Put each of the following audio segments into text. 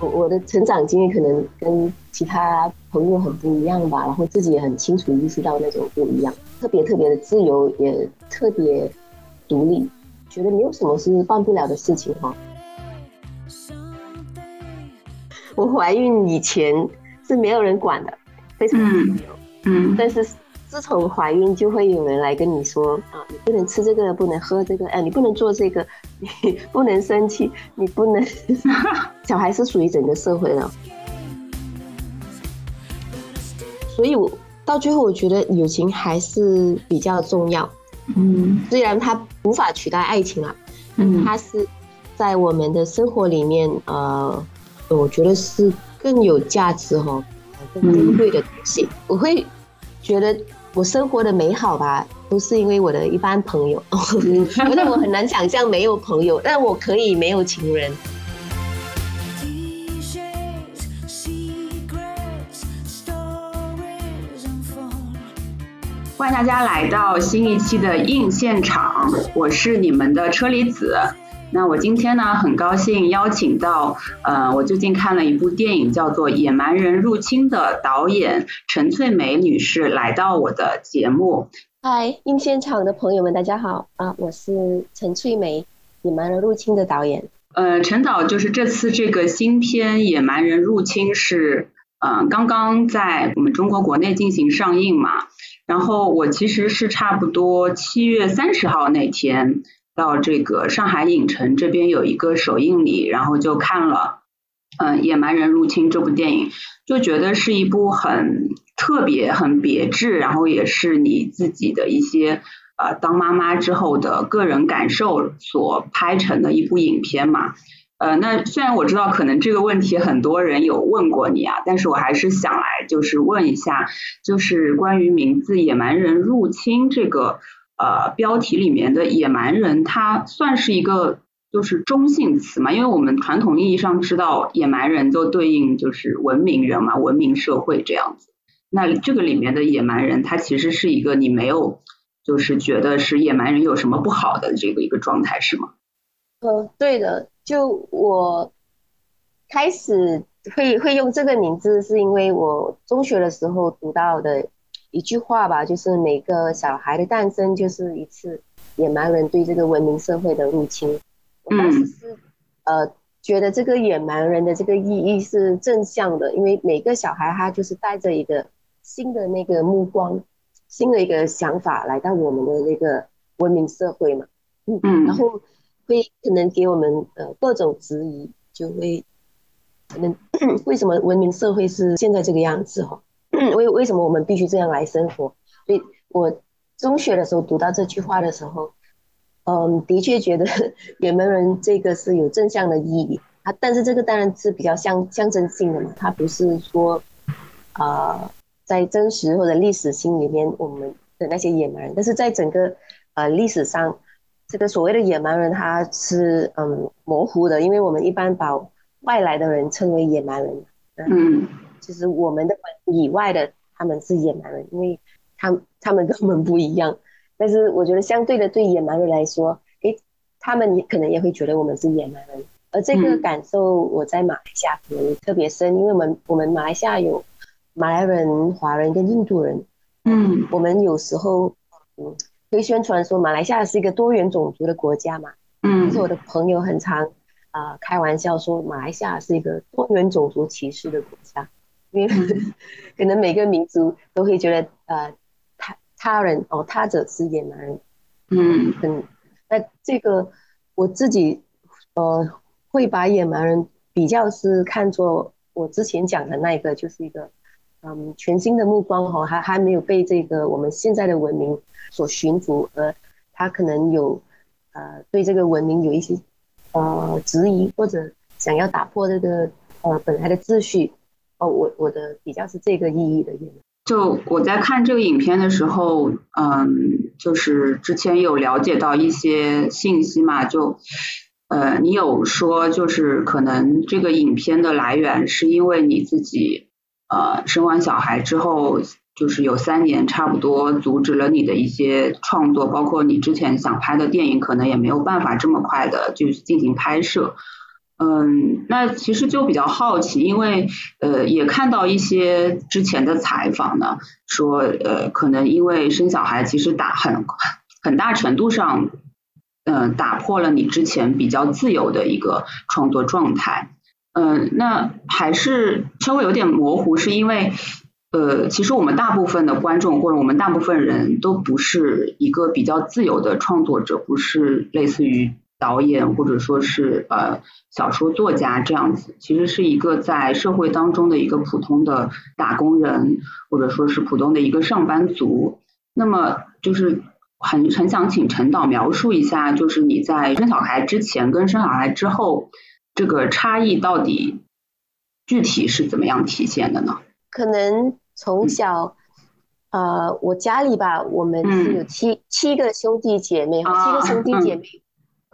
我我的成长经历可能跟其他朋友很不一样吧，然后自己也很清楚意识到那种不一样，特别特别的自由，也特别独立，觉得没有什么是办不了的事情哈。我怀孕以前是没有人管的，非常自由，嗯，但是。自从怀孕，就会有人来跟你说啊，你不能吃这个，不能喝这个，哎，你不能做这个，你不能生气，你不能。小孩是属于整个社会的，所以我到最后，我觉得友情还是比较重要。嗯，虽然它无法取代爱情了，嗯，它是在我们的生活里面，呃，我觉得是更有价值哈，更珍贵的东西。我会觉得。我生活的美好吧，都是因为我的一般朋友。觉得我很难想象没有朋友，但我可以没有情人。欢迎大家来到新一期的硬现场，我是你们的车厘子。那我今天呢，很高兴邀请到，呃，我最近看了一部电影，叫做《野蛮人入侵》的导演陈翠梅女士来到我的节目。嗨，映现场的朋友们，大家好啊，我是陈翠梅，《野蛮人入侵》的导演。呃，陈导就是这次这个新片《野蛮人入侵》是，嗯，刚刚在我们中国国内进行上映嘛，然后我其实是差不多七月三十号那天。到这个上海影城这边有一个首映礼，然后就看了，嗯，《野蛮人入侵》这部电影，就觉得是一部很特别、很别致，然后也是你自己的一些呃当妈妈之后的个人感受所拍成的一部影片嘛。呃，那虽然我知道可能这个问题很多人有问过你啊，但是我还是想来就是问一下，就是关于名字《野蛮人入侵》这个。呃，标题里面的野蛮人，它算是一个就是中性词嘛？因为我们传统意义上知道野蛮人就对应就是文明人嘛，文明社会这样子。那这个里面的野蛮人，他其实是一个你没有就是觉得是野蛮人有什么不好的这个一个状态是吗？呃，对的，就我开始会会用这个名字，是因为我中学的时候读到的。一句话吧，就是每个小孩的诞生就是一次野蛮人对这个文明社会的入侵。我当时是呃觉得这个野蛮人的这个意义是正向的，因为每个小孩他就是带着一个新的那个目光、新的一个想法来到我们的那个文明社会嘛。嗯嗯。然后会可能给我们呃各种质疑，就会可能 为什么文明社会是现在这个样子哈？为为什么我们必须这样来生活？所以我中学的时候读到这句话的时候，嗯，的确觉得 野蛮人这个是有正向的意义啊。但是这个当然是比较象象征性的嘛，它不是说啊，在真实或者历史性里面我们的那些野蛮人。但是在整个呃历史上，这个所谓的野蛮人他是嗯模糊的，因为我们一般把外来的人称为野蛮人。嗯。其实我们的以外的他们是野蛮人，因为他他们跟我们不一样。但是我觉得相对的，对野蛮人来说，诶，他们也可能也会觉得我们是野蛮人。而这个感受我在马来西亚可能特别深，因为我们我们马来西亚有马来人、华人跟印度人。嗯，我们有时候嗯会宣传说马来西亚是一个多元种族的国家嘛。嗯，是我的朋友很常啊开玩笑说马来西亚是一个多元种族歧视的国家。因为 可能每个民族都会觉得，呃，他他人哦，他者是野蛮人，嗯，很，那这个我自己，呃，会把野蛮人比较是看作我之前讲的那一个，就是一个，嗯，全新的目光哈，还还没有被这个我们现在的文明所驯服，而他可能有，呃，对这个文明有一些，呃，质疑或者想要打破这个，呃，本来的秩序。哦，我我的比较是这个意义的。就我在看这个影片的时候，嗯，就是之前有了解到一些信息嘛，就呃，你有说就是可能这个影片的来源是因为你自己呃生完小孩之后，就是有三年差不多阻止了你的一些创作，包括你之前想拍的电影，可能也没有办法这么快的就进行拍摄。嗯，那其实就比较好奇，因为呃也看到一些之前的采访呢，说呃可能因为生小孩其实打很很大程度上，嗯打破了你之前比较自由的一个创作状态。嗯，那还是稍微有点模糊，是因为呃其实我们大部分的观众或者我们大部分人都不是一个比较自由的创作者，不是类似于。导演或者说是呃小说作家这样子，其实是一个在社会当中的一个普通的打工人，或者说是普通的一个上班族。那么就是很很想请陈导描述一下，就是你在生小孩之前跟生小孩之后这个差异到底具体是怎么样体现的呢？可能从小呃我家里吧，我们是有七七个兄弟姐妹，七个兄弟姐妹。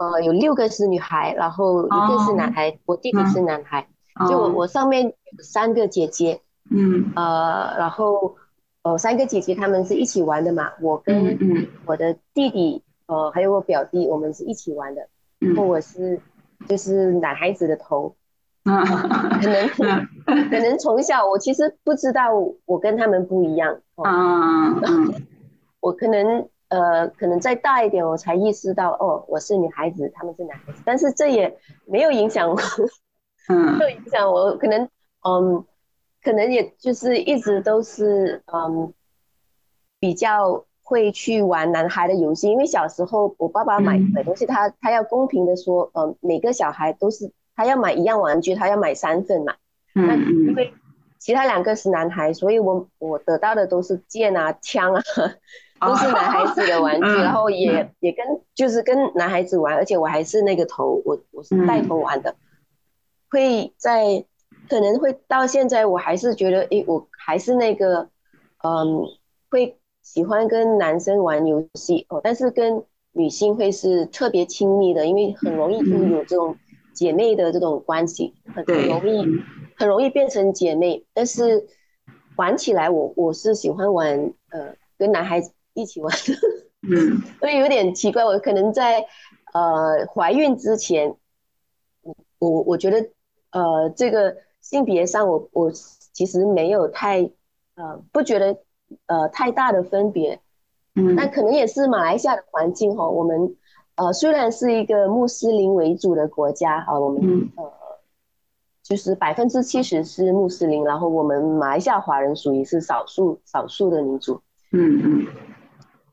呃，有六个是女孩，然后一个是男孩，我弟弟是男孩，就我我上面有三个姐姐，嗯，呃，然后呃三个姐姐她们是一起玩的嘛，我跟我的弟弟，呃还有我表弟，我们是一起玩的，然后我是就是男孩子的头，可能可能从小我其实不知道我跟他们不一样，啊，我可能。呃，可能再大一点，我才意识到，哦，我是女孩子，他们是男孩子。但是这也没有影响我，嗯，没有影响我。可能，嗯，可能也就是一直都是，嗯，比较会去玩男孩的游戏。因为小时候我爸爸买买东西，他他要公平的说，嗯，每个小孩都是他要买一样玩具，他要买三份嘛。嗯因为其他两个是男孩，所以我我得到的都是剑啊、枪啊。都是男孩子的玩具，然后也也跟就是跟男孩子玩，而且我还是那个头，我我是带头玩的，会在可能会到现在，我还是觉得，诶，我还是那个，嗯，会喜欢跟男生玩游戏哦，但是跟女性会是特别亲密的，因为很容易就有这种姐妹的这种关系，很很容易很容易变成姐妹，但是玩起来，我我是喜欢玩，呃，跟男孩子。一起玩，嗯，所以有点奇怪。我可能在呃怀孕之前，我我我觉得呃这个性别上，我我其实没有太呃不觉得呃太大的分别，嗯，那可能也是马来西亚的环境哈。我们呃虽然是一个穆斯林为主的国家哈，我们呃就是百分之七十是穆斯林，然后我们马来西亚华人属于是少数少数的民族，嗯嗯。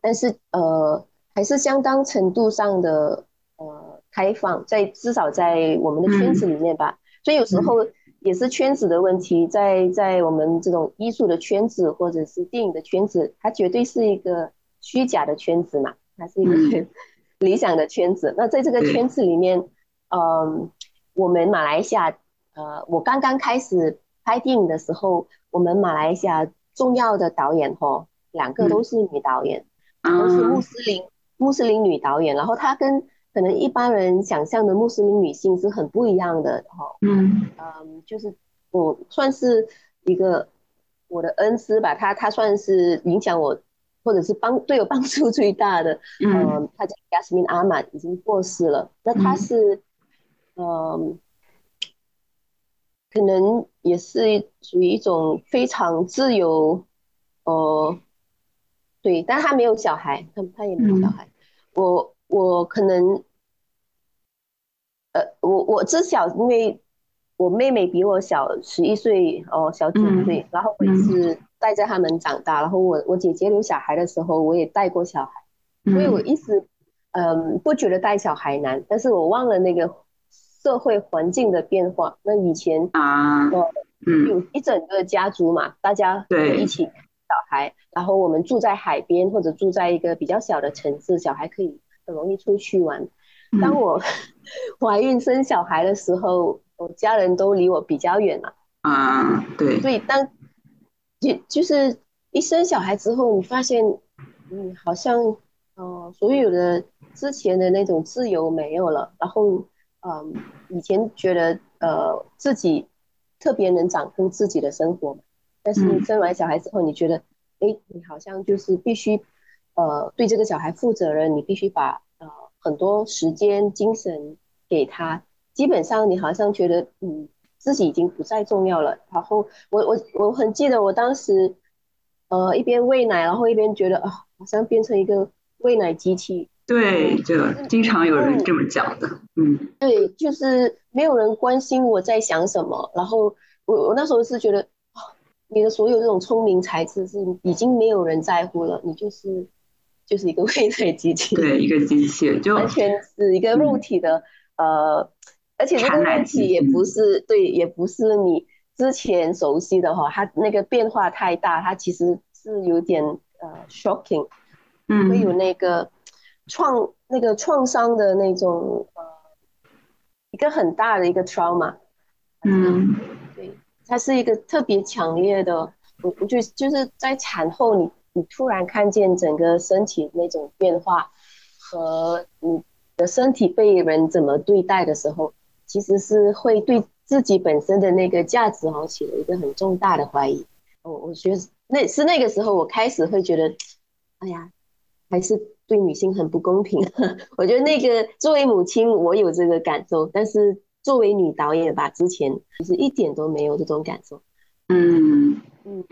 但是呃，还是相当程度上的呃开放，在至少在我们的圈子里面吧。所以有时候也是圈子的问题，在在我们这种艺术的圈子或者是电影的圈子，它绝对是一个虚假的圈子嘛，它是一个 理想的圈子。那在这个圈子里面，嗯，我们马来西亚，呃，我刚刚开始拍电影的时候，我们马来西亚重要的导演哦，两个都是女导演。都是穆斯林穆斯林女导演，然后她跟可能一般人想象的穆斯林女性是很不一样的哈。嗯嗯，就是我算是一个我的恩师吧，她她算是影响我或者是帮对我帮助最大的。嗯，她叫 Yasmin Ahmad，已经过世了。那她是嗯，可能也是属于一种非常自由，呃。对，但他没有小孩，他他也没有小孩。我我可能，呃，我我知晓，因为我妹妹比我小十一岁哦，小几岁，然后我也是带着他们长大。然后我我姐姐有小孩的时候，我也带过小孩，所以我一直嗯不觉得带小孩难。但是我忘了那个社会环境的变化。那以前啊，嗯，有一整个家族嘛，大家一起。小孩，然后我们住在海边或者住在一个比较小的城市，小孩可以很容易出去玩。当我 怀孕生小孩的时候，我家人都离我比较远了。啊，对。所以当就就是一生小孩之后，你发现，嗯，好像，呃，所有的之前的那种自由没有了。然后，嗯，以前觉得呃自己特别能掌控自己的生活。但是生完小孩之后，你觉得，哎，你好像就是必须，呃，对这个小孩负责任，你必须把呃很多时间、精神给他，基本上你好像觉得嗯自己已经不再重要了。然后我我我很记得我当时呃一边喂奶，然后一边觉得啊好像变成一个喂奶机器。对，就经常有人这么讲的，嗯，对，就是没有人关心我在想什么，然后我我那时候是觉得，你的所有这种聪明才智是已经没有人在乎了，你就是就是一个未来机器，对，一个机器，就完全是一个肉体的，呃，而且这个肉体也不是对，也不是你之前熟悉的哈，它那个变化太大，它其实是有点呃 shocking，嗯，会有那个。创那个创伤的那种呃，一个很大的一个 trauma，嗯，对，它是一个特别强烈的，我我觉得就是在产后你你突然看见整个身体那种变化和你的身体被人怎么对待的时候，其实是会对自己本身的那个价值好起了一个很重大的怀疑。我我觉得那是那个时候我开始会觉得，哎呀，还是。对女性很不公平，我觉得那个作为母亲，我有这个感受，但是作为女导演吧，之前其实一点都没有这种感受。嗯嗯，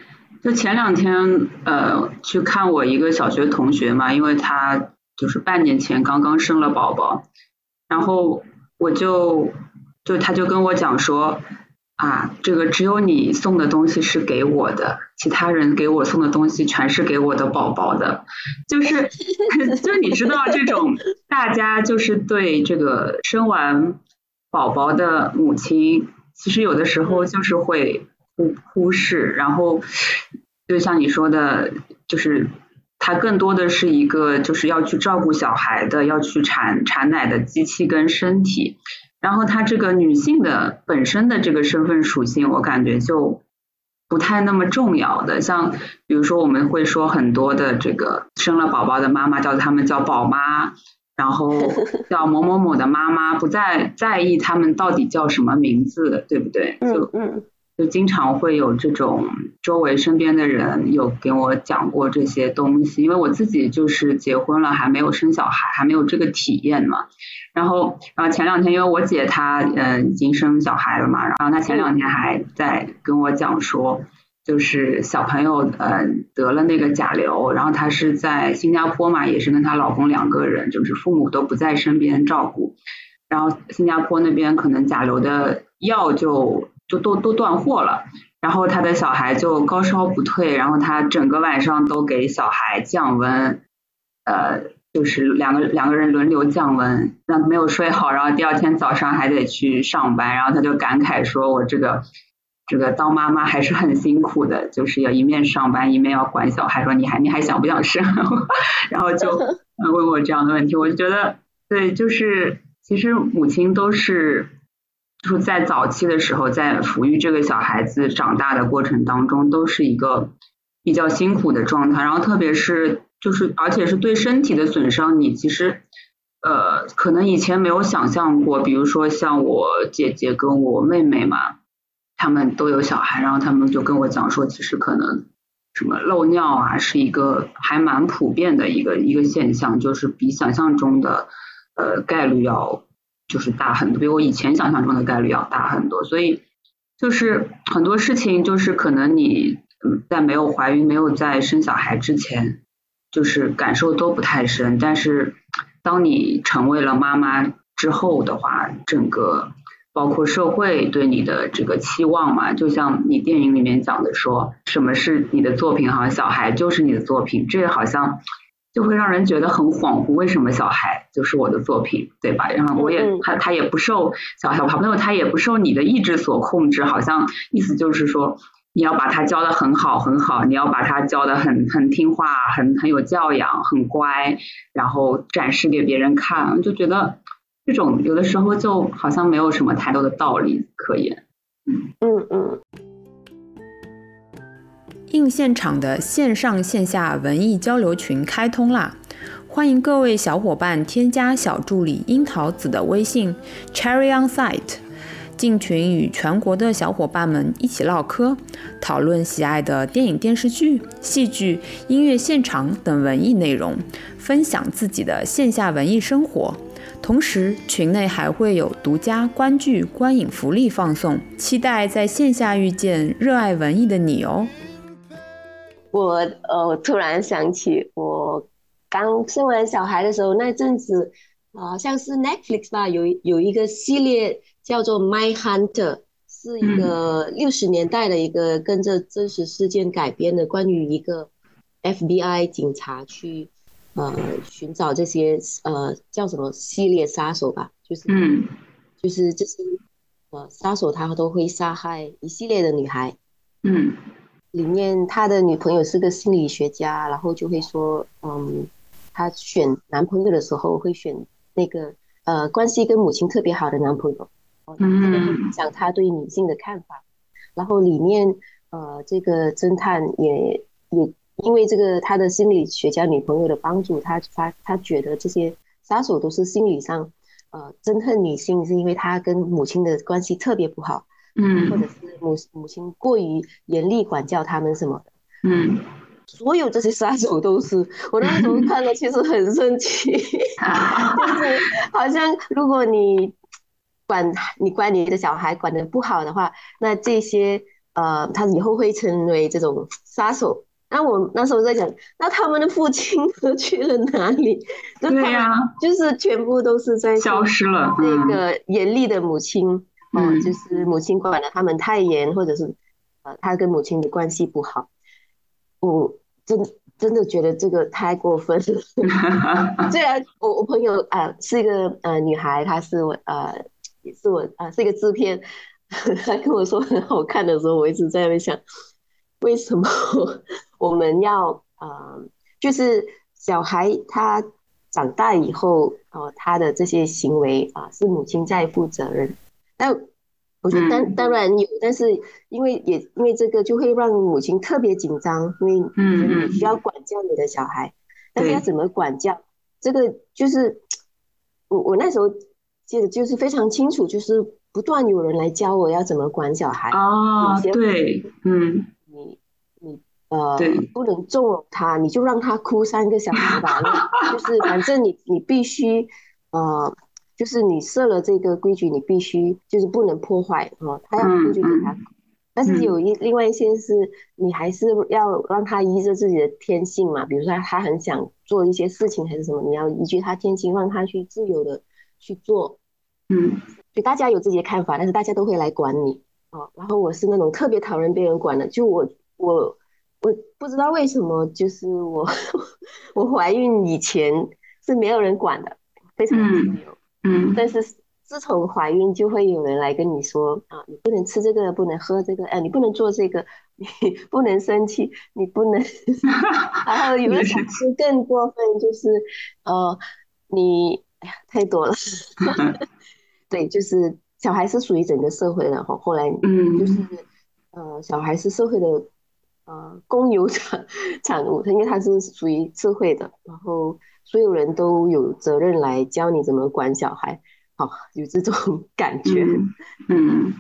就前两天呃去看我一个小学同学嘛，因为他就是半年前刚刚生了宝宝，然后我就就他就跟我讲说。啊，这个只有你送的东西是给我的，其他人给我送的东西全是给我的宝宝的，就是，就你知道这种大家就是对这个生完宝宝的母亲，其实有的时候就是会忽忽视，然后就像你说的，就是它更多的是一个就是要去照顾小孩的，要去产产奶的机器跟身体。然后她这个女性的本身的这个身份属性，我感觉就不太那么重要的。像比如说我们会说很多的这个生了宝宝的妈妈叫他们叫宝妈，然后 叫某某某的妈妈，不再在意他们到底叫什么名字，对不对？就嗯。就经常会有这种周围身边的人有给我讲过这些东西，因为我自己就是结婚了还没有生小孩，还没有这个体验嘛。然后，然后前两天因为我姐她嗯已经生小孩了嘛，然后她前两天还在跟我讲说，就是小朋友呃得了那个甲流，然后她是在新加坡嘛，也是跟她老公两个人，就是父母都不在身边照顾，然后新加坡那边可能甲流的药就。就都都断货了，然后他的小孩就高烧不退，然后他整个晚上都给小孩降温，呃，就是两个两个人轮流降温，让没有睡好，然后第二天早上还得去上班，然后他就感慨说：“我这个这个当妈妈还是很辛苦的，就是要一面上班一面要管小孩，说你还你还想不想生？” 然后就 问我这样的问题，我就觉得对，就是其实母亲都是。就是在早期的时候，在抚育这个小孩子长大的过程当中，都是一个比较辛苦的状态。然后，特别是就是，而且是对身体的损伤，你其实呃，可能以前没有想象过。比如说，像我姐姐跟我妹妹嘛，他们都有小孩，然后他们就跟我讲说，其实可能什么漏尿啊，是一个还蛮普遍的一个一个现象，就是比想象中的呃概率要。就是大很多，比我以前想象中的概率要大很多，所以就是很多事情，就是可能你在没有怀孕、没有在生小孩之前，就是感受都不太深，但是当你成为了妈妈之后的话，整个包括社会对你的这个期望嘛，就像你电影里面讲的，说什么是你的作品，好像小孩就是你的作品，这好像。就会让人觉得很恍惚，为什么小孩就是我的作品，对吧？然后我也他他也不受小小朋友，他也不受你的意志所控制，好像意思就是说你要把他教的很好很好，你要把他教的很很听话，很很有教养，很乖，然后展示给别人看，就觉得这种有的时候就好像没有什么太多的道理可言。嗯嗯嗯。映现场的线上线下文艺交流群开通啦！欢迎各位小伙伴添加小助理樱桃子的微信 Cherry on Site，进群与全国的小伙伴们一起唠嗑，讨论喜爱的电影、电视剧、戏剧、音乐现场等文艺内容，分享自己的线下文艺生活。同时，群内还会有独家观剧、观影福利放送，期待在线下遇见热爱文艺的你哦。我呃，突然想起我刚生完小孩的时候那阵子，好像是 Netflix 吧，有有一个系列叫做《My Hunter》，是一个六十年代的一个跟着真实事件改编的，关于一个 FBI 警察去。呃，寻找这些呃叫什么系列杀手吧，就是嗯，就是这些呃杀手，他都会杀害一系列的女孩。嗯，里面他的女朋友是个心理学家，然后就会说，嗯，他选男朋友的时候会选那个呃关系跟母亲特别好的男朋友。嗯，讲他对女性的看法。然后里面呃这个侦探也也。因为这个，他的心理学家女朋友的帮助，他发他觉得这些杀手都是心理上，呃，憎恨女性，是因为他跟母亲的关系特别不好，嗯，或者是母母亲过于严厉管教他们什么的，嗯，所有这些杀手都是，我那时候 看了其实很生气，就是好像如果你管你管你的小孩管的不好的话，那这些呃，他以后会成为这种杀手。那我那时候在讲，那他们的父亲 都去了哪里？对呀，就是全部都是在消失了。那个严厉的母亲，哦，就是母亲管的他们太严，或者是呃，他跟母亲的关系不好。我真真的觉得这个太过分了。虽然我我朋友啊是一个呃女孩，她是我呃也是我啊是一个制片，她跟我说很好看的时候，我一直在那边想。为什么我们要呃，就是小孩他长大以后哦，他的这些行为啊，是母亲在负责任。但我觉得当当然有，但是因为也因为这个，就会让母亲特别紧张，因为你需要管教你的小孩，但是要怎么管教？这个就是我我那时候记得就是非常清楚，就是不断有人来教我要怎么管小孩啊，对，嗯。呃，不能纵容他，你就让他哭三个小时吧。就是反正你你必须，呃，就是你设了这个规矩，你必须就是不能破坏哦。他要哭就给他，但是有一另外一些是，你还是要让他依着自己的天性嘛。比如说他很想做一些事情还是什么，你要依据他天性让他去自由的去做。嗯，就大家有自己的看法，但是大家都会来管你哦。然后我是那种特别讨厌被人管的，就我我。我不知道为什么，就是我 我怀孕以前是没有人管的，非常自由。嗯，但是自从怀孕，就会有人来跟你说啊，你不能吃这个，不能喝这个，哎，你不能做这个，你不能生气，你不能。然后有的小孩更过分，就是呃，你哎呀，太多了。对，就是小孩是属于整个社会的哈。后来嗯，就是呃，小孩是社会的。呃，公有产产物，它因为它是属于社会的，然后所有人都有责任来教你怎么管小孩，好，有这种 感觉。嗯，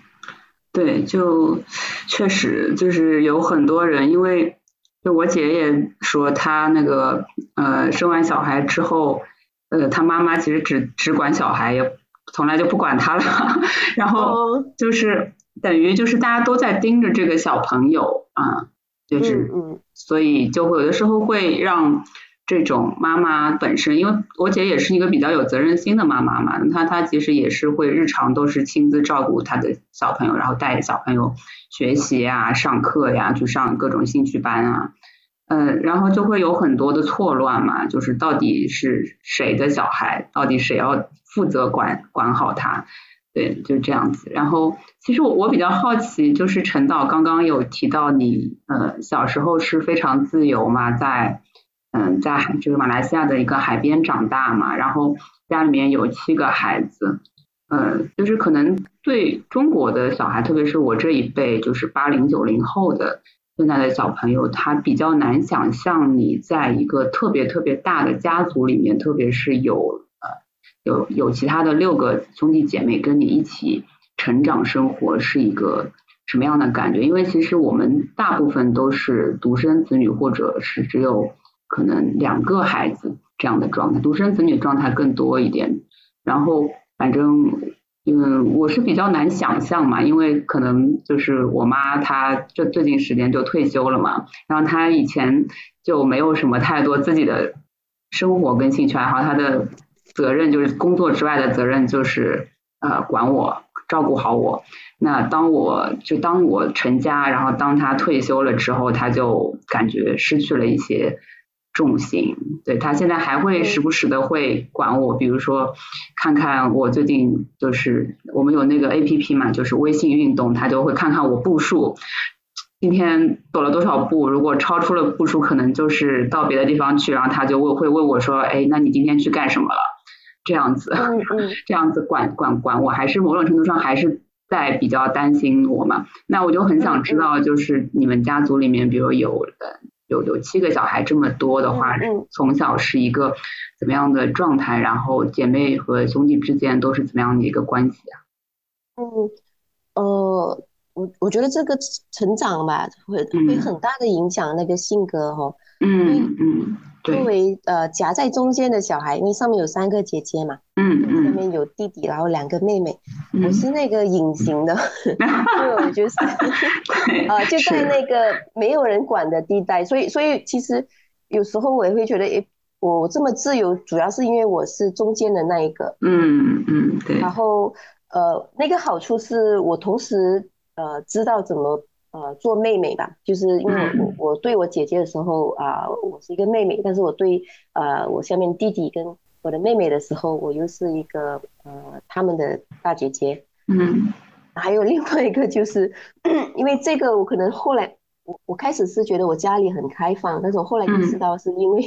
对，就确实就是有很多人，因为就我姐也说，她那个呃生完小孩之后，呃，她妈妈其实只只管小孩，也从来就不管她了，然后就是等于就是大家都在盯着这个小朋友啊。就是，所以就会有的时候会让这种妈妈本身，因为我姐也是一个比较有责任心的妈妈嘛，她她其实也是会日常都是亲自照顾她的小朋友，然后带小朋友学习啊、上课呀，去上各种兴趣班啊，嗯，然后就会有很多的错乱嘛，就是到底是谁的小孩，到底谁要负责管管好他。对，就这样子。然后，其实我我比较好奇，就是陈导刚刚有提到你，呃，小时候是非常自由嘛，在，嗯，在就是马来西亚的一个海边长大嘛，然后家里面有七个孩子，呃，就是可能对中国的小孩，特别是我这一辈，就是八零九零后的现在的小朋友，他比较难想象你在一个特别特别大的家族里面，特别是有。有有其他的六个兄弟姐妹跟你一起成长生活是一个什么样的感觉？因为其实我们大部分都是独生子女，或者是只有可能两个孩子这样的状态，独生子女状态更多一点。然后反正嗯，我是比较难想象嘛，因为可能就是我妈她这最近时间就退休了嘛，然后她以前就没有什么太多自己的生活跟兴趣爱好，她的责任就是工作之外的责任就是呃管我照顾好我。那当我就当我成家，然后当他退休了之后，他就感觉失去了一些。重心，对他现在还会时不时的会管我，比如说看看我最近就是我们有那个 A P P 嘛，就是微信运动，他就会看看我步数，今天走了多少步，如果超出了步数，可能就是到别的地方去，然后他就会会问我说，哎，那你今天去干什么了？这样子，这样子管管管我，还是某种程度上还是在比较担心我嘛？那我就很想知道，就是你们家族里面，比如有的。有有七个小孩这么多的话，从小是一个怎么样的状态？然后姐妹和兄弟之间都是怎么样的一个关系啊？嗯，呃，我我觉得这个成长吧，会会很大的影响那个性格哈。嗯嗯。作为呃夹在中间的小孩，因为上面有三个姐姐嘛，嗯嗯，下面有弟弟，然后两个妹妹，我是那个隐形的，就就是 呃就在那个没有人管的地带，所以所以其实有时候我也会觉得，诶，我这么自由，主要是因为我是中间的那一个，嗯嗯对，然后呃那个好处是我同时呃知道怎么。呃，做妹妹吧，就是因为我我对我姐姐的时候啊，我是一个妹妹，但是我对呃我下面弟弟跟我的妹妹的时候，我又是一个呃他们的大姐姐。嗯，还有另外一个就是，因为这个我可能后来我我开始是觉得我家里很开放，但是我后来意识到是因为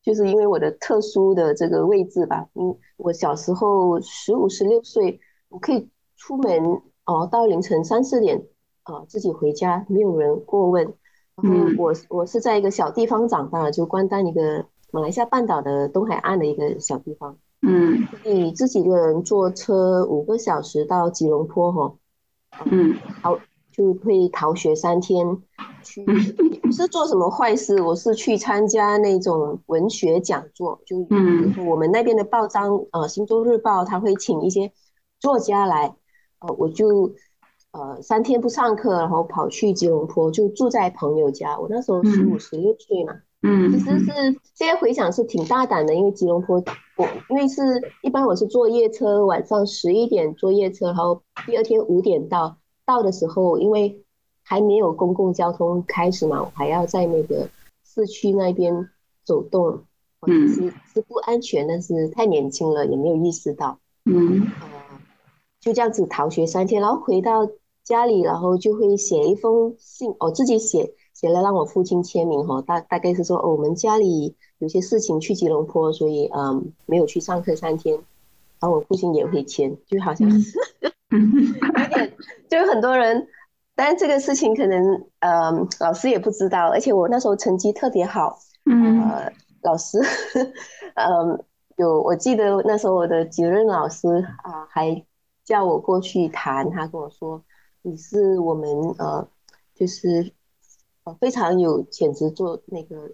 就是因为我的特殊的这个位置吧，嗯，我小时候十五十六岁，我可以出门哦，到凌晨三四点。啊，自己回家没有人过问，然后我我是在一个小地方长大，就关丹一个马来西亚半岛的东海岸的一个小地方，嗯，你自己一个人坐车五个小时到吉隆坡哈，嗯，逃就会逃学三天，去不是做什么坏事，我是去参加那种文学讲座，就嗯，我们那边的报章呃《新洲日报》他会请一些作家来，呃，我就。呃，三天不上课，然后跑去吉隆坡，就住在朋友家。我那时候十五、十六岁嘛，嗯，其实是现在回想是挺大胆的，因为吉隆坡，我因为是一般我是坐夜车，晚上十一点坐夜车，然后第二天五点到，到的时候因为还没有公共交通开始嘛，我还要在那个市区那边走动，嗯，是是不安全，但是太年轻了，也没有意识到，嗯，呃，就这样子逃学三天，然后回到。家里，然后就会写一封信，我自己写写了，让我父亲签名哈。大大概是说，哦，我们家里有些事情去吉隆坡，所以嗯，没有去上课三天。然后我父亲也会签，就好像是有点，就有很多人。但是这个事情可能，嗯，老师也不知道。而且我那时候成绩特别好，呃，老师，嗯，有我记得那时候我的主任老师啊，还叫我过去谈，他跟我说。你是我们呃，就是呃非常有潜质做那个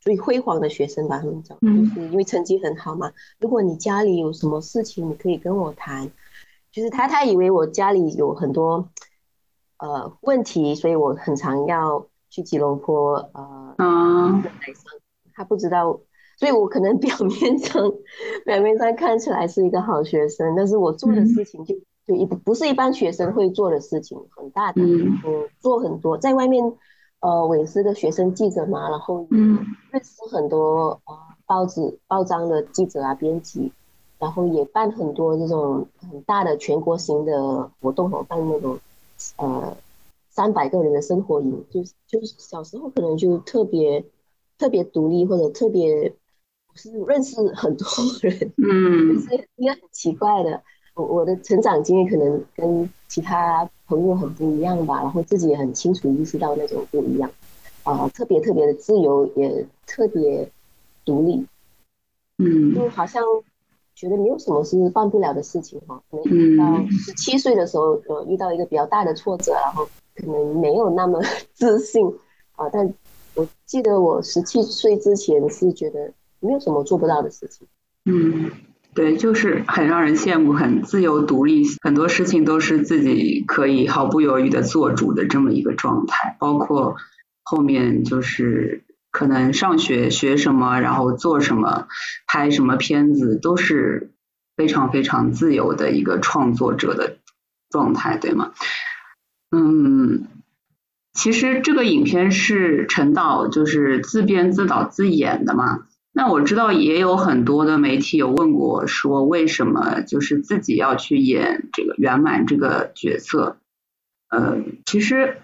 最辉煌的学生吧？他们讲，就是因为成绩很好嘛。如果你家里有什么事情，你可以跟我谈。就是他他以为我家里有很多呃问题，所以我很常要去吉隆坡呃嗯，他不知道，所以我可能 表面上表面上看起来是一个好学生，但是我做的事情就。就一不不是一般学生会做的事情，很大的，嗯，做很多，在外面，呃，我也是个学生记者嘛，然后嗯，认识很多呃报纸报章的记者啊编辑，然后也办很多这种很大的全国型的活动，办那种呃三百个人的生活营，就是就是小时候可能就特别特别独立或者特别是认识很多人，嗯，就是应该很奇怪的。我的成长经历可能跟其他朋友很不一样吧，然后自己也很清楚意识到那种不一样，啊，特别特别的自由，也特别独立，嗯，就好像觉得没有什么是办不了的事情哈。嗯，到十七岁的时候，呃，遇到一个比较大的挫折，然后可能没有那么 自信啊。但我记得我十七岁之前是觉得没有什么做不到的事情。嗯。对，就是很让人羡慕，很自由独立，很多事情都是自己可以毫不犹豫的做主的这么一个状态。包括后面就是可能上学学什么，然后做什么，拍什么片子，都是非常非常自由的一个创作者的状态，对吗？嗯，其实这个影片是陈导就是自编自导自演的嘛。那我知道也有很多的媒体有问过，说为什么就是自己要去演这个圆满这个角色？呃，其实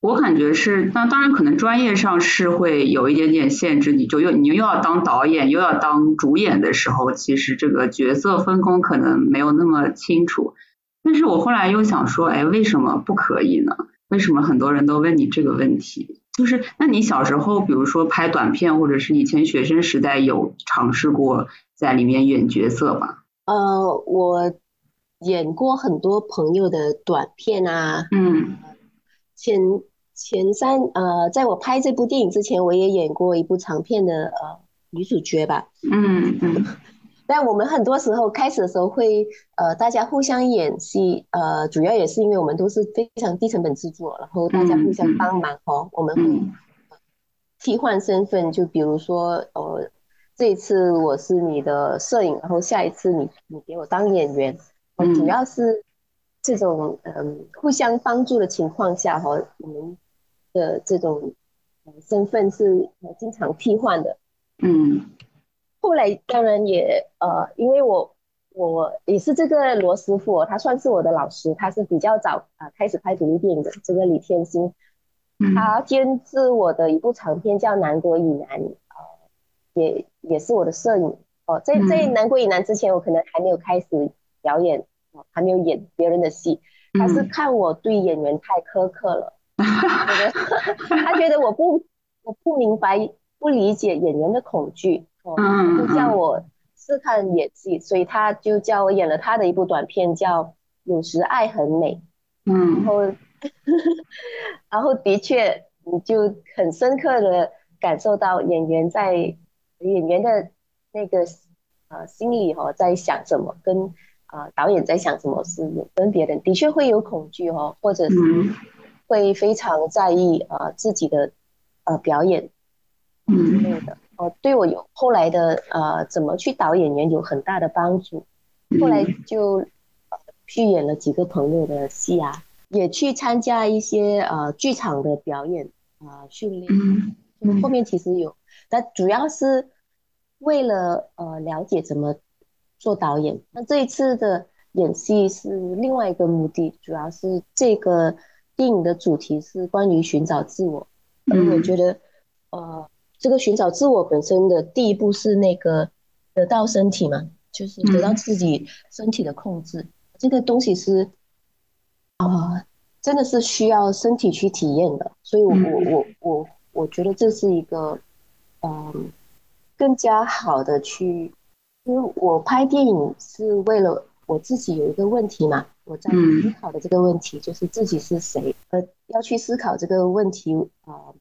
我感觉是，那当然可能专业上是会有一点点限制，你就又你又要当导演又要当主演的时候，其实这个角色分工可能没有那么清楚。但是我后来又想说，哎，为什么不可以呢？为什么很多人都问你这个问题？就是，那你小时候，比如说拍短片，或者是以前学生时代，有尝试过在里面演角色吗？呃，我演过很多朋友的短片啊。嗯。前前三呃，在我拍这部电影之前，我也演过一部长片的呃女主角吧。嗯嗯。但我们很多时候开始的时候会呃大家互相演戏，呃主要也是因为我们都是非常低成本制作，然后大家互相帮忙哦，我们会替换身份，就比如说呃这一次我是你的摄影，然后下一次你你给我当演员，主要是这种嗯互相帮助的情况下哈，我们的这种身份是经常替换的，嗯。后来当然也呃，因为我我也是这个罗师傅，他算是我的老师，他是比较早啊开始拍独立电影的。这个李天星，他监制我的一部长片叫《南国以南》，呃，也也是我的摄影哦。在在《南国以南》之前，我可能还没有开始表演，还没有演别人的戏。他是看我对演员太苛刻了，他觉得我不我不明白不理解演员的恐惧。嗯，就叫我试看演技，所以他就叫我演了他的一部短片，叫《有时爱很美》。嗯，然后，然后的确，你就很深刻的感受到演员在演员的那个呃心里哈在想什么，跟啊导演在想什么是有分别的。的确会有恐惧哈，或者是会非常在意啊自己的呃表演之类的。哦，对我有后来的呃，怎么去导演员有很大的帮助。后来就去演了几个朋友的戏啊，也去参加一些呃剧场的表演啊训练。嗯，后面其实有，但主要是为了呃了解怎么做导演。那这一次的演戏是另外一个目的，主要是这个电影的主题是关于寻找自我。嗯，我觉得呃。这个寻找自我本身的第一步是那个得到身体嘛，就是得到自己身体的控制。这个东西是啊，真的是需要身体去体验的。所以，我我我我我觉得这是一个嗯更加好的去，因为我拍电影是为了我自己有一个问题嘛，我在思考的这个问题就是自己是谁，呃，要去思考这个问题啊。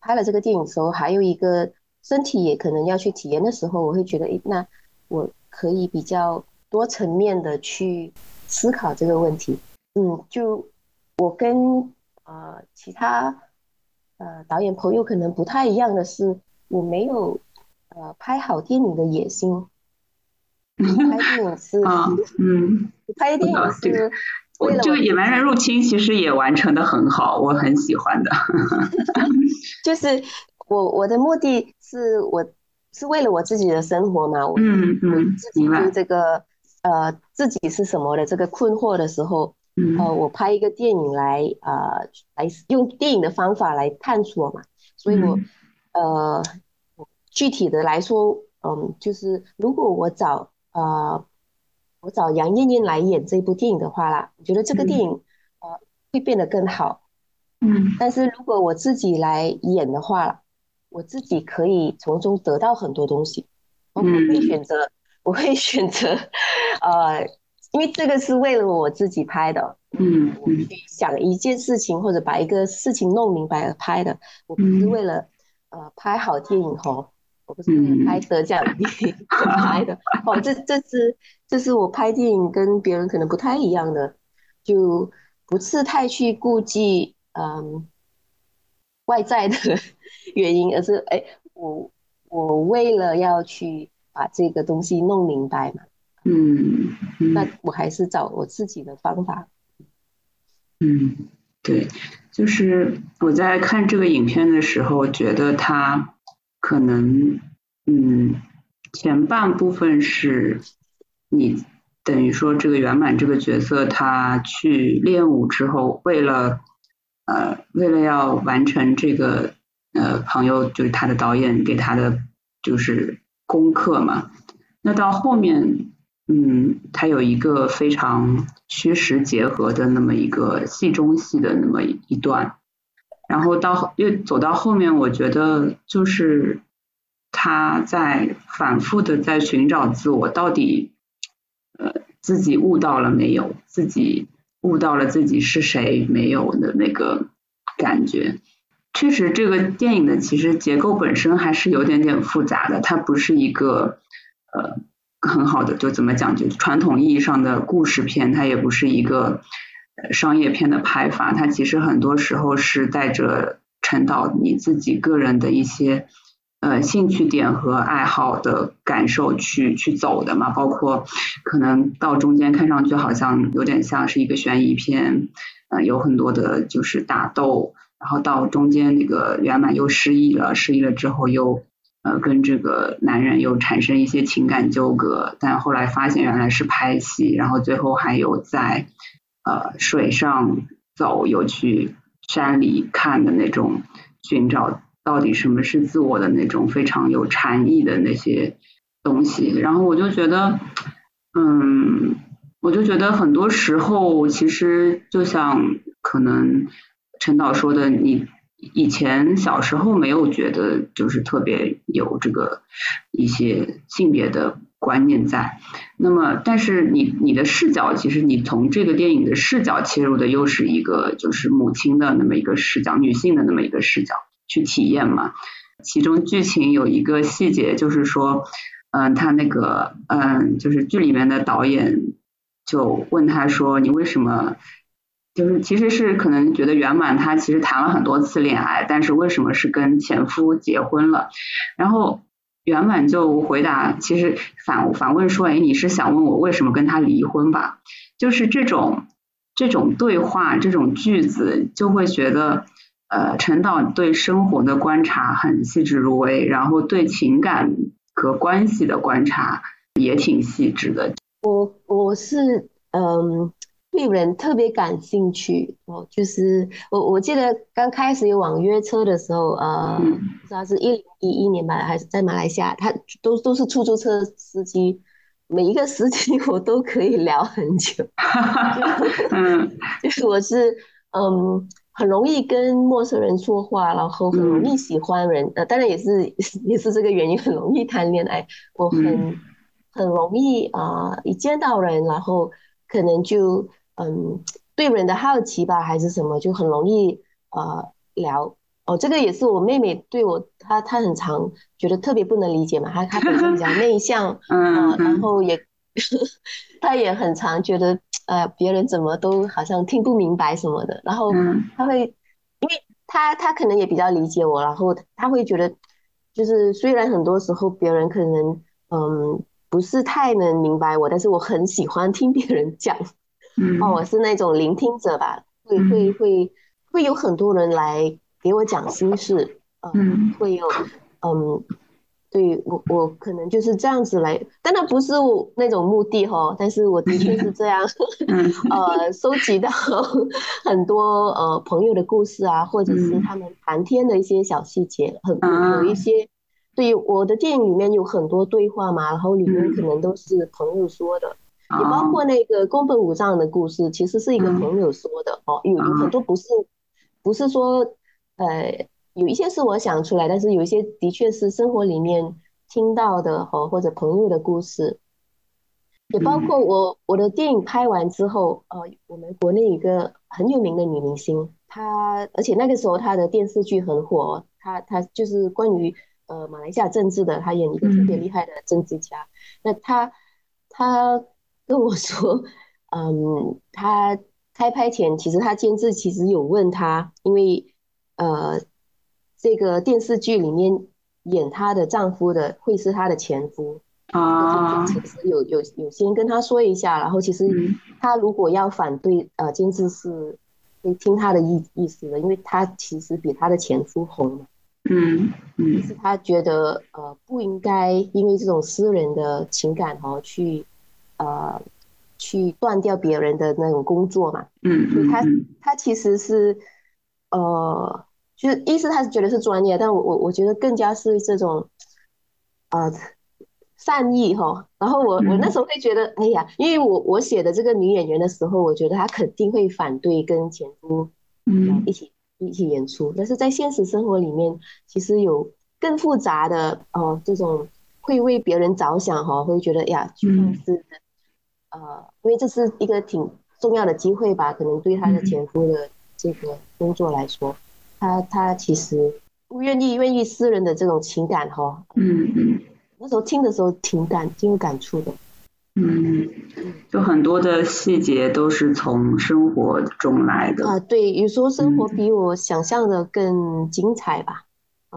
拍了这个电影的时候，还有一个身体也可能要去体验的时候，我会觉得，诶，那我可以比较多层面的去思考这个问题。嗯，就我跟呃其他呃导演朋友可能不太一样的是，我没有呃拍好电影的野心。拍电影是嗯，拍电影是。我这个野蛮人入侵其实也完成的很好，我很喜欢的。就是我我的目的是我是为了我自己的生活嘛，嗯嗯，自己对这个呃自己是什么的这个困惑的时候，呃，我拍一个电影来啊来用电影的方法来探索嘛，所以我呃具体的来说，嗯，就是如果我找呃。我找杨艳艳来演这部电影的话啦，我觉得这个电影呃会变得更好。嗯，但是如果我自己来演的话，我自己可以从中得到很多东西。我会选择，我会选择，呃，因为这个是为了我自己拍的。嗯，我去想一件事情或者把一个事情弄明白而拍的，我不是为了呃拍好电影吼。我不是为了拍得奖电影 拍的。哦，这这是这是我拍电影跟别人可能不太一样的，就不是太去顾忌嗯外在的 原因，而是哎我我为了要去把这个东西弄明白嘛，嗯，那我还是找我自己的方法。嗯，对，就是我在看这个影片的时候，觉得他可能，嗯，前半部分是你等于说这个圆满这个角色，他去练武之后，为了呃，为了要完成这个呃朋友就是他的导演给他的就是功课嘛，那到后面。嗯，他有一个非常虚实结合的那么一个戏中戏的那么一段，然后到又走到后面，我觉得就是他在反复的在寻找自我，到底自己悟到了没有？自己悟到了自己是谁没有的那个感觉。确实，这个电影的其实结构本身还是有点点复杂的，它不是一个呃。很好的，就怎么讲，就传统意义上的故事片，它也不是一个商业片的拍法，它其实很多时候是带着陈导你自己个人的一些呃兴趣点和爱好的感受去去走的嘛，包括可能到中间看上去好像有点像是一个悬疑片，呃，有很多的就是打斗，然后到中间那个圆满又失忆了，失忆了之后又。呃，跟这个男人又产生一些情感纠葛，但后来发现原来是拍戏，然后最后还有在呃水上走，有去山里看的那种，寻找到底什么是自我的那种非常有禅意的那些东西。然后我就觉得，嗯，我就觉得很多时候其实就像可能陈导说的，你。以前小时候没有觉得就是特别有这个一些性别的观念在，那么但是你你的视角其实你从这个电影的视角切入的又是一个就是母亲的那么一个视角，女性的那么一个视角去体验嘛。其中剧情有一个细节就是说，嗯，他那个嗯就是剧里面的导演就问他说你为什么？就是其实是可能觉得圆满他其实谈了很多次恋爱，但是为什么是跟前夫结婚了？然后圆满就回答，其实反反问说，哎，你是想问我为什么跟他离婚吧？就是这种这种对话，这种句子，就会觉得呃陈导对生活的观察很细致入微，然后对情感和关系的观察也挺细致的。我我是嗯。对人特别感兴趣哦，就是我我记得刚开始有网约车的时候，呃，不知道是一零一一年吧，还是在马来西亚，他都都是出租车司机，每一个司机 我都可以聊很久，嗯，就是我是嗯很容易跟陌生人说话，然后很容易喜欢人，呃，当然也是 也是这个原因，很容易谈恋爱，我很很容易啊，一见到人，然后可能就。嗯，对人的好奇吧，还是什么，就很容易呃聊哦。这个也是我妹妹对我，她她很常觉得特别不能理解嘛。她她本身比较内向，嗯，然后也 她也很常觉得呃别人怎么都好像听不明白什么的。然后他会，因为他他可能也比较理解我，然后他会觉得就是虽然很多时候别人可能嗯不是太能明白我，但是我很喜欢听别人讲。哦，我是那种聆听者吧，会会会会有很多人来给我讲心事，嗯，会有，嗯，对我我可能就是这样子来，当然不是我那种目的哈，但是我的确是这样 呃，收集到 很多呃朋友的故事啊，或者是他们谈天的一些小细节，很有一些，对我的电影里面有很多对话嘛，然后里面可能都是朋友说的。也包括那个宫本武藏的故事，其实是一个朋友说的哦。有有很多不是不是说呃有一些是我想出来，但是有一些的确是生活里面听到的和，或者朋友的故事。也包括我我的电影拍完之后，呃，我们国内一个很有名的女明星，她而且那个时候她的电视剧很火，她她就是关于呃马来西亚政治的，她演一个特别厉害的政治家。那她她跟我说，嗯，她开拍前其实她监制其实有问她，因为呃这个电视剧里面演她的丈夫的会是她的前夫。啊，其实有有有先跟她说一下，然后其实她如果要反对，呃，监制是会听她的意意思的，因为她其实比她的前夫红嘛。嗯嗯。是他觉得呃不应该因为这种私人的情感哈去呃去断掉别人的那种工作嘛。嗯所以他他其实是呃就是意思他是觉得是专业，但我我我觉得更加是这种呃。善意哈，然后我我那时候会觉得，哎呀，因为我我写的这个女演员的时候，我觉得她肯定会反对跟前夫嗯。一起一起演出，但是在现实生活里面，其实有更复杂的哦，这种会为别人着想哈，会觉得呀，就像是呃，因为这是一个挺重要的机会吧，可能对她的前夫的这个工作来说，她她其实不愿意愿意私人的这种情感哈，嗯嗯。那时候听的时候挺感挺有感触的，嗯，就很多的细节都是从生活中来的啊。对，有时候生活比我想象的更精彩吧。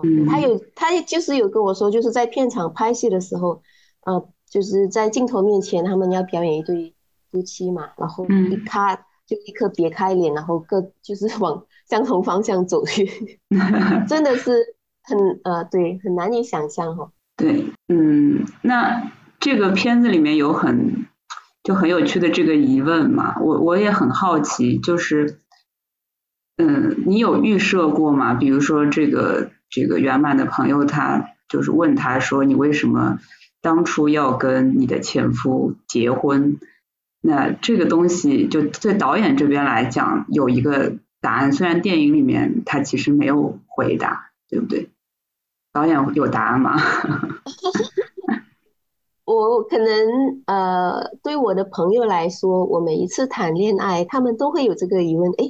嗯，他有他就是有跟我说，就是在片场拍戏的时候，呃，就是在镜头面前他们要表演一对夫妻嘛，然后一咔就立刻别开脸，然后各就是往相同方向走去，真的是很呃对，很难以想象哈。对，嗯，那这个片子里面有很就很有趣的这个疑问嘛，我我也很好奇，就是，嗯，你有预设过吗？比如说这个这个圆满的朋友，他就是问他说，你为什么当初要跟你的前夫结婚？那这个东西就对导演这边来讲有一个答案，虽然电影里面他其实没有回答，对不对？导演有答案吗？我可能呃，对我的朋友来说，我每一次谈恋爱，他们都会有这个疑问：哎，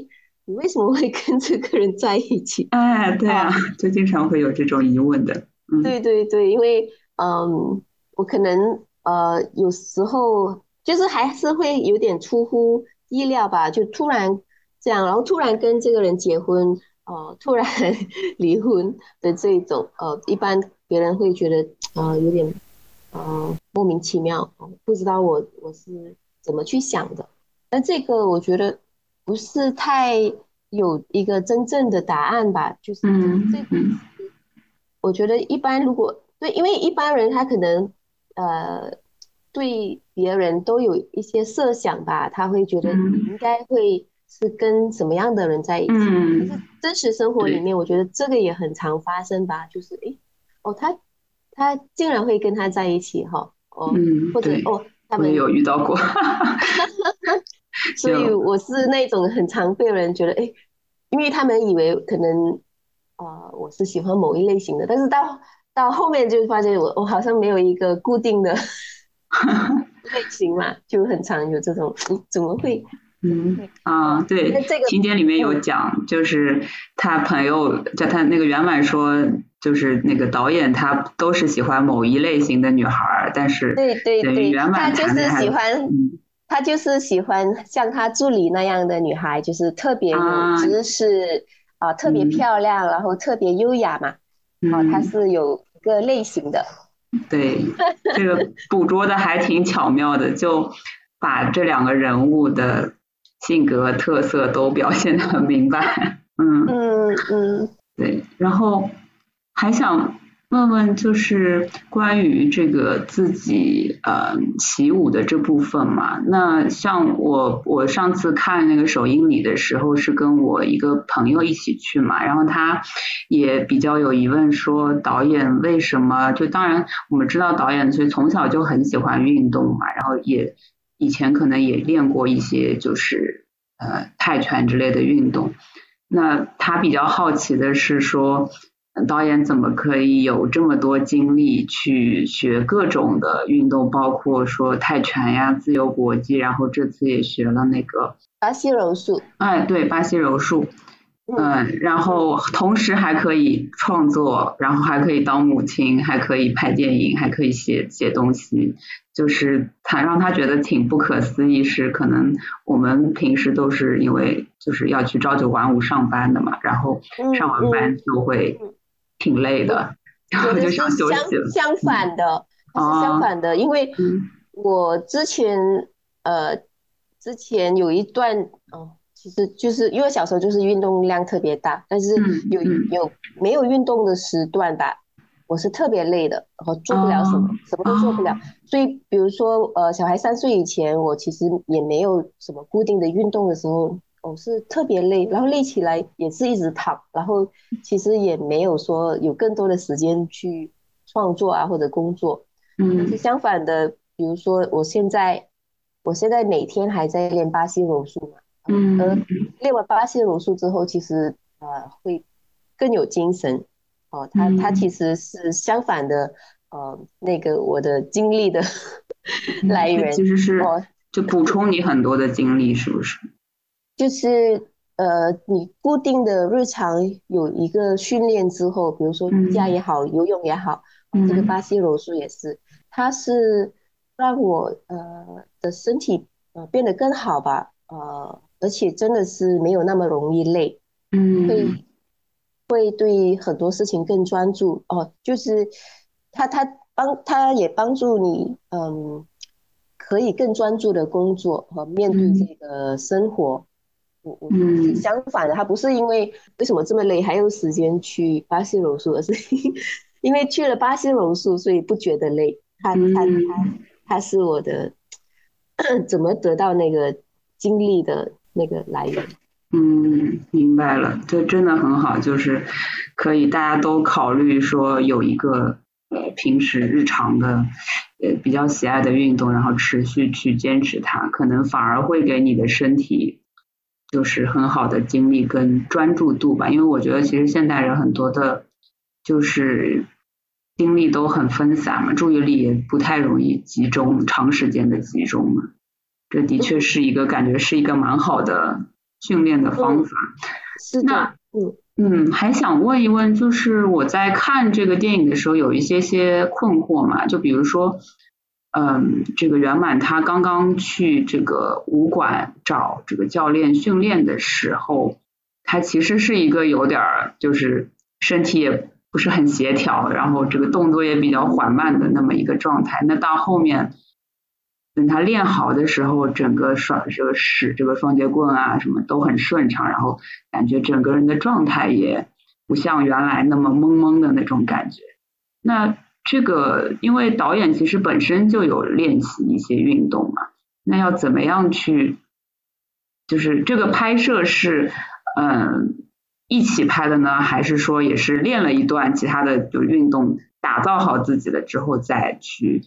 你为什么会跟这个人在一起？哎，对啊，就经常会有这种疑问的。对对对，因为嗯，我可能呃，有时候就是还是会有点出乎意料吧，就突然这样，然后突然跟这个人结婚。哦，突然 离婚的这种，呃，一般别人会觉得，呃，有点，呃，莫名其妙，不知道我我是怎么去想的。那这个我觉得不是太有一个真正的答案吧，就是这个，我觉得一般如果对，因为一般人他可能，呃，对别人都有一些设想吧，他会觉得你应该会。是跟什么样的人在一起？嗯，是真实生活里面，我觉得这个也很常发生吧。就是诶，哦，他他竟然会跟他在一起哈，哦，或者哦，他们有遇到过，所以我是那种很常被人觉得诶，因为他们以为可能呃我是喜欢某一类型的，但是到到后面就发现我我好像没有一个固定的 类型嘛，就很常有这种，怎么会？嗯啊，对，情节里面有讲，就是他朋友叫他那个圆满说，就是那个导演他都是喜欢某一类型的女孩，但是对对对，他就是喜欢，他就是喜欢像他助理那样的女孩，就是特别有知识啊，特别漂亮，然后特别优雅嘛，哦，他是有一个类型的，对，这个捕捉的还挺巧妙的，就把这两个人物的。性格特色都表现的很明白，嗯嗯嗯，对，然后还想问问，就是关于这个自己呃习武的这部分嘛，那像我我上次看那个首映礼的时候，是跟我一个朋友一起去嘛，然后他也比较有疑问，说导演为什么？就当然我们知道导演所以从小就很喜欢运动嘛，然后也。以前可能也练过一些，就是呃泰拳之类的运动。那他比较好奇的是说，导演怎么可以有这么多精力去学各种的运动，包括说泰拳呀、自由搏击，然后这次也学了那个巴西柔术。哎，对，巴西柔术。嗯，然后同时还可以创作，然后还可以当母亲，还可以拍电影，还可以写写东西，就是他让他觉得挺不可思议，是可能我们平时都是因为就是要去朝九晚五上班的嘛，然后上完班就会挺累的，然后就想休息了。相反的，是相反的，因为我之前呃之前有一段哦。其实就是因为小时候就是运动量特别大，但是有有没有运动的时段吧，我是特别累的，然后做不了什么，什么都做不了。所以比如说呃，小孩三岁以前，我其实也没有什么固定的运动的时候，我是特别累，然后累起来也是一直躺，然后其实也没有说有更多的时间去创作啊或者工作。嗯，是相反的，比如说我现在我现在每天还在练巴西柔术嘛。嗯，而练完巴西柔术之后，其实呃会更有精神哦。他他其实是相反的，呃，那个我的精力的 来源其实是就补充你很多的精力，是不是？就是呃，你固定的日常有一个训练之后，比如说瑜伽也好，游泳也好，这个巴西柔术也是，它是让我呃的身体呃变得更好吧，呃。而且真的是没有那么容易累，嗯，会会对很多事情更专注哦。就是他他帮他也帮助你，嗯，可以更专注的工作和面对这个生活。我我相反的，他不是因为为什么这么累还有时间去巴西柔术，而是 因为去了巴西柔术，所以不觉得累。他他他他是我的 怎么得到那个精力的？那个来源，嗯，明白了，这真的很好，就是可以大家都考虑说有一个呃平时日常的呃比较喜爱的运动，然后持续去坚持它，可能反而会给你的身体就是很好的精力跟专注度吧。因为我觉得其实现代人很多的，就是精力都很分散嘛，注意力也不太容易集中，长时间的集中嘛。这的确是一个感觉是一个蛮好的训练的方法。是的，嗯嗯，还想问一问，就是我在看这个电影的时候有一些些困惑嘛，就比如说，嗯，这个圆满他刚刚去这个武馆找这个教练训练的时候，他其实是一个有点儿就是身体也不是很协调，然后这个动作也比较缓慢的那么一个状态。那到后面。等他练好的时候，整个双这个使这个双节棍啊什么都很顺畅，然后感觉整个人的状态也不像原来那么懵懵的那种感觉。那这个因为导演其实本身就有练习一些运动嘛，那要怎么样去？就是这个拍摄是嗯一起拍的呢，还是说也是练了一段其他的就运动，打造好自己了之后再去？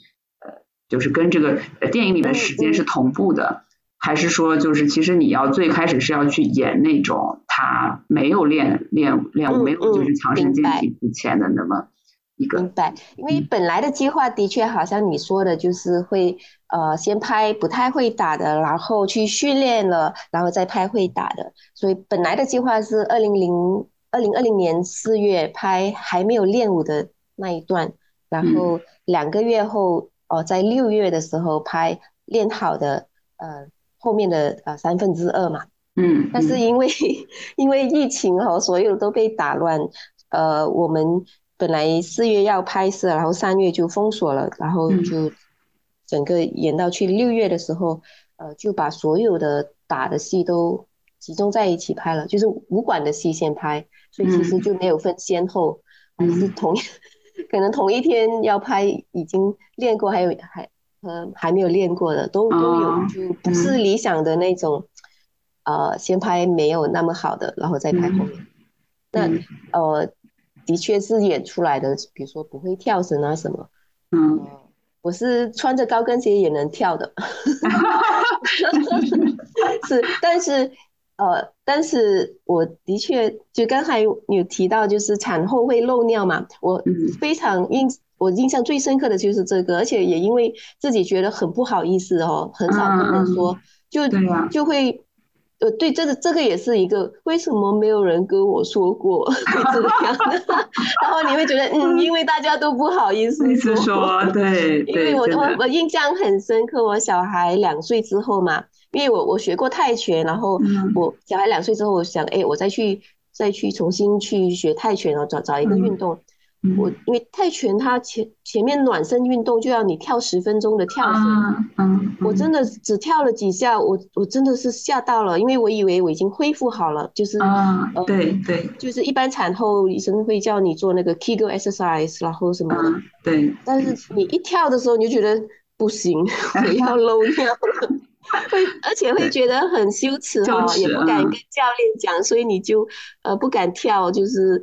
就是跟这个电影里面时间是同步的，还是说就是其实你要最开始是要去演那种他没有练练练没有就是强身健体之前的那么一个？明白，因为本来的计划的确好像你说的，就是会呃先拍不太会打的，然后去训练了，然后再拍会打的。所以本来的计划是二零零二零二零年四月拍还没有练武的那一段，然后两个月后。哦，在六月的时候拍练好的，呃，后面的呃三分之二嘛，嗯，但是因为 因为疫情哈，所有都被打乱，呃，我们本来四月要拍摄，然后三月就封锁了，然后就整个演到去六月的时候，呃，就把所有的打的戏都集中在一起拍了，就是武馆的戏先拍，所以其实就没有分先后，还是同。可能同一天要拍已经练过，还有还呃还没有练过的都都有，就不是理想的那种，呃，先拍没有那么好的，然后再拍后面。那呃，的确是演出来的，比如说不会跳绳啊什么，嗯，我是穿着高跟鞋也能跳的，是，但是。呃，但是我的确就刚才有提到，就是产后会漏尿嘛，我非常印我印象最深刻的就是这个，而且也因为自己觉得很不好意思哦，很少跟人说，就就会呃，对，这个这个也是一个，为什么没有人跟我说过？会这样的？然后你会觉得，嗯，因为大家都不好意思说，对，因为我我我印象很深刻，我小孩两岁之后嘛，因为我我学过泰拳，然后我小孩两岁之后，我想，哎，我再去再去重新去学泰拳，然后找找一个运动。我因为泰拳它前前面暖身运动就要你跳十分钟的跳绳，嗯，我真的只跳了几下，我我真的是吓到了，因为我以为我已经恢复好了，就是啊，对对，就是一般产后医生会叫你做那个 Kegel exercise，然后什么，对，但是你一跳的时候你就觉得不行，我要漏尿了，会而且会觉得很羞耻哈，也不敢跟教练讲，所以你就呃不敢跳，就是。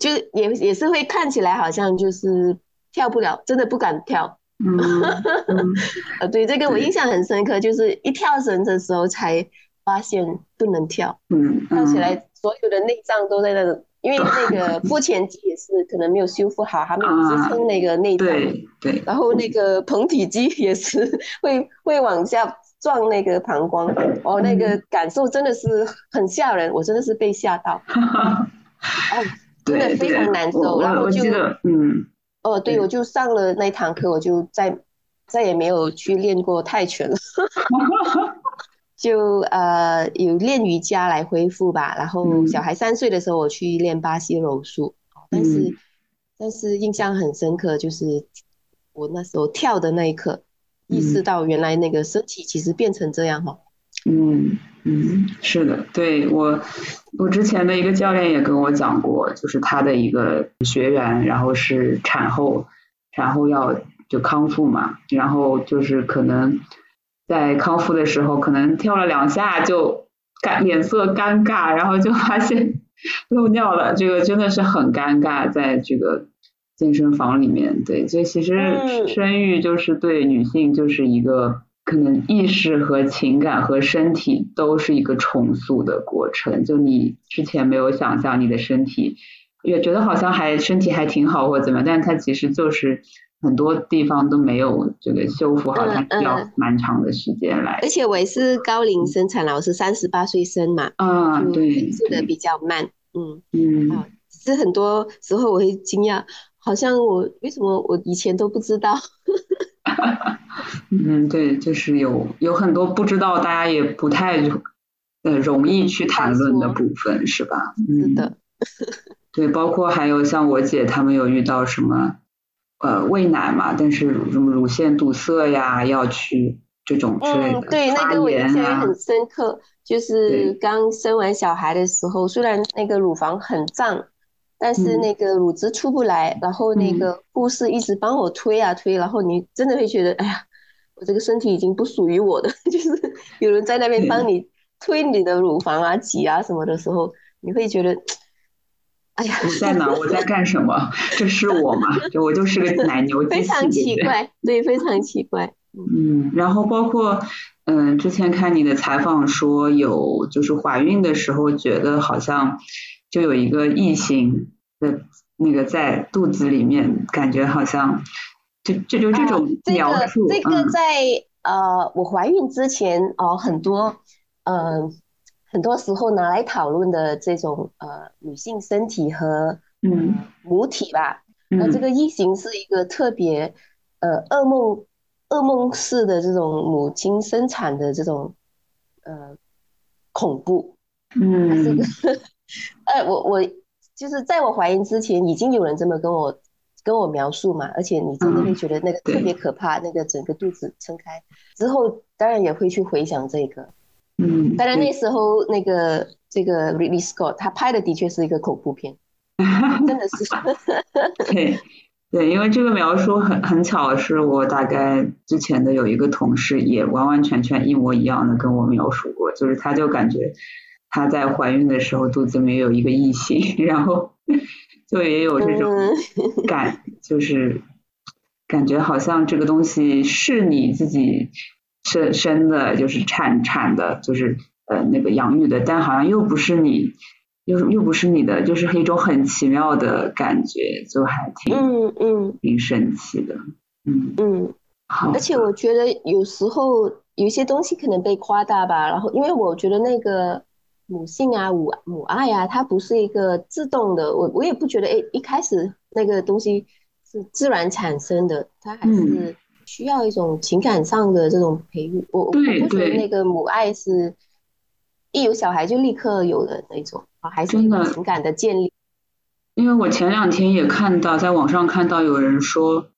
就是也也是会看起来好像就是跳不了，真的不敢跳。嗯，呃，对，这个我印象很深刻，就是一跳绳的时候才发现不能跳。嗯，跳起来所有的内脏都在那个，因为那个腹前肌也是可能没有修复好，还没有支撑那个内脏。对对。然后那个膨体肌也是 会会往下撞那个膀胱，哦，那个感受真的是很吓人，我真的是被吓到。哦。真的非常难受，然后就嗯，哦，对，我就上了那堂课，我就再再也没有去练过泰拳了，就呃有练瑜伽来恢复吧。然后小孩三岁的时候，我去练巴西柔术，但是但是印象很深刻，就是我那时候跳的那一刻，意识到原来那个身体其实变成这样哈。嗯嗯，是的，对我我之前的一个教练也跟我讲过，就是他的一个学员，然后是产后，产后要就康复嘛，然后就是可能在康复的时候，可能跳了两下就尴脸色尴尬，然后就发现 漏尿了，这个真的是很尴尬，在这个健身房里面，对，所以其实生育就是对女性就是一个。可能意识和情感和身体都是一个重塑的过程。就你之前没有想象你的身体，也觉得好像还身体还挺好或怎么样，但是它其实就是很多地方都没有这个修复好，它需要蛮长的时间来。而且我也是高龄生产了，我是三十八岁生嘛，啊，对，做的比较慢，嗯嗯，啊，是很多时候我会惊讶，好像我为什么我以前都不知道。嗯，对，就是有有很多不知道，大家也不太呃容易去谈论的部分，是吧？是的。对，包括还有像我姐他们有遇到什么呃喂奶嘛，但是什么乳腺堵塞呀，要去这种之类的对，那个我印象也很深刻，就是刚生完小孩的时候，虽然那个乳房很胀。但是那个乳汁出不来，然后那个护士一直帮我推啊推，然后你真的会觉得，哎呀，我这个身体已经不属于我的，就是有人在那边帮你推你的乳房啊、挤啊什么的时候，你会觉得，哎呀，我在哪？我在干什么？这是我吗？就我就是个奶牛非常奇怪，对，非常奇怪。嗯，然后包括，嗯，之前看你的采访说有，就是怀孕的时候觉得好像。就有一个异形的那个在肚子里面，感觉好像就就就这种描述。这个在呃，我怀孕之前哦，很多呃，很多时候拿来讨论的这种呃女性身体和嗯母体吧。那这个异形是一个特别呃噩梦噩梦式的这种母亲生产的这种呃恐怖。嗯。呃，我我就是在我怀孕之前，已经有人这么跟我跟我描述嘛，而且你真的会觉得那个特别可怕，那个整个肚子撑开之后，当然也会去回想这个，嗯，当然那时候那个这个 Ridley Scott 他拍的的确是一个恐怖片，真的是，对对，因为这个描述很很巧，是我大概之前的有一个同事也完完全全一模一样的跟我描述过，就是他就感觉。她在怀孕的时候肚子里面有一个异性，然后就也有这种感，就是感觉好像这个东西是你自己生生的，就是产产的，就是呃那个养育的，但好像又不是你，又又不是你的，就是一种很奇妙的感觉，就还挺嗯嗯挺神奇的，嗯嗯，好，而且我觉得有时候有些东西可能被夸大吧。然后，因为我觉得那个母性啊、母母爱啊，它不是一个自动的。我我也不觉得，哎，一开始那个东西是自然产生的，它还是需要一种情感上的这种培育。我我不觉得那个母爱是一有小孩就立刻有的那种啊，还是情感的建立。因为我前两天也看到，在网上看到有人说，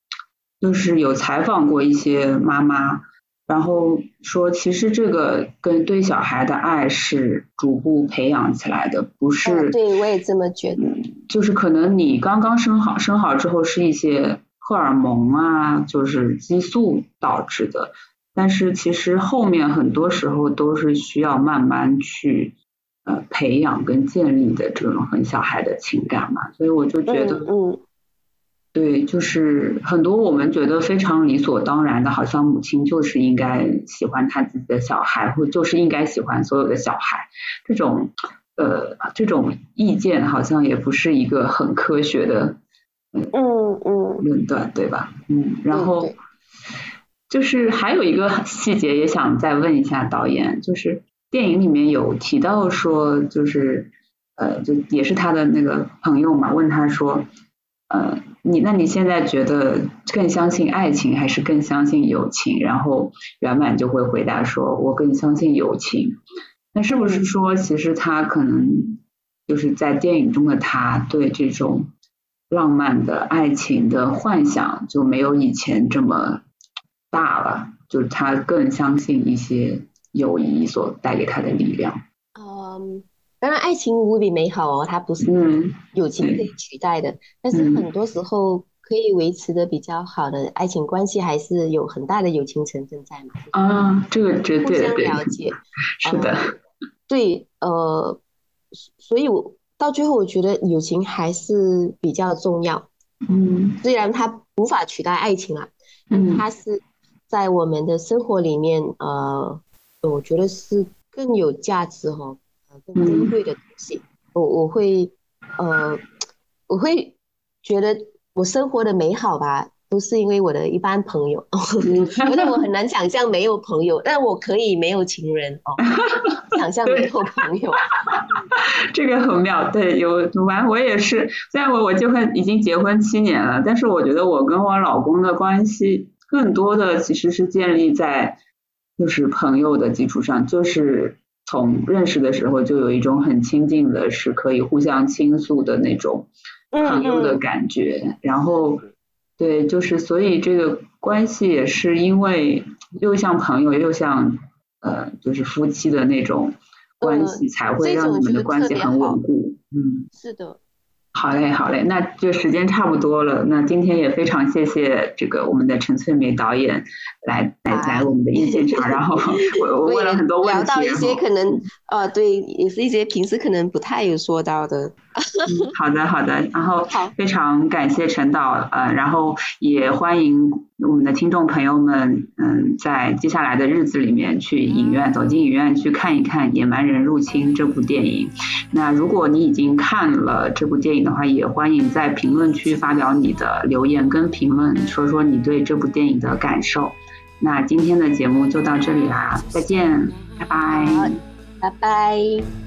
就是有采访过一些妈妈，然后说，其实这个跟对小孩的爱是逐步培养起来的，不是。对，我也这么觉得。就是可能你刚刚生好，生好之后是一些荷尔蒙啊，就是激素导致的，但是其实后面很多时候都是需要慢慢去。呃，培养跟建立的这种很小孩的情感嘛，所以我就觉得，嗯，对，就是很多我们觉得非常理所当然的，好像母亲就是应该喜欢她自己的小孩，或就是应该喜欢所有的小孩，这种呃这种意见好像也不是一个很科学的，嗯嗯论断，对吧？嗯，然后就是还有一个细节也想再问一下导演，就是。电影里面有提到说，就是呃，就也是他的那个朋友嘛，问他说，呃，你那你现在觉得更相信爱情还是更相信友情？然后圆满就会回答说，我更相信友情。那是不是说，其实他可能就是在电影中的他对这种浪漫的爱情的幻想就没有以前这么大了？就是他更相信一些。友谊所带给他的力量。嗯，当然，爱情无比美好哦，它不是友情可以取代的。但是很多时候，可以维持的比较好的爱情关系，还是有很大的友情成分在嘛？啊，这个绝对互相了解，是的。对，呃，所以我到最后，我觉得友情还是比较重要。嗯，虽然它无法取代爱情啊，嗯，它是在我们的生活里面，呃。我觉得是更有价值哈，呃，更珍贵的东西。我我会，呃，我会觉得我生活的美好吧，都是因为我的一般朋友，觉得我很难想象没有朋友，但我可以没有情人哦，想象没有朋友。这个很妙，对，有完我也是，虽然我我结婚已经结婚七年了，但是我觉得我跟我老公的关系更多的其实是建立在。就是朋友的基础上，就是从认识的时候就有一种很亲近的，是可以互相倾诉的那种朋友的感觉。然后，对，就是所以这个关系也是因为又像朋友又像呃，就是夫妻的那种关系，才会让你们的关系很稳固。嗯，是的。好嘞，好嘞，那就时间差不多了。那今天也非常谢谢这个我们的陈翠梅导演来来来我们的一现场，然后我我问了很多问题，聊到一些可能呃对，也是一些平时可能不太有说到的。好的，好的，然后非常感谢陈导，呃，然后也欢迎我们的听众朋友们，嗯，在接下来的日子里面去影院走进影院去看一看《野蛮人入侵》这部电影。那如果你已经看了这部电影的话，也欢迎在评论区发表你的留言跟评论，说说你对这部电影的感受。那今天的节目就到这里啦，再见，拜拜，拜拜。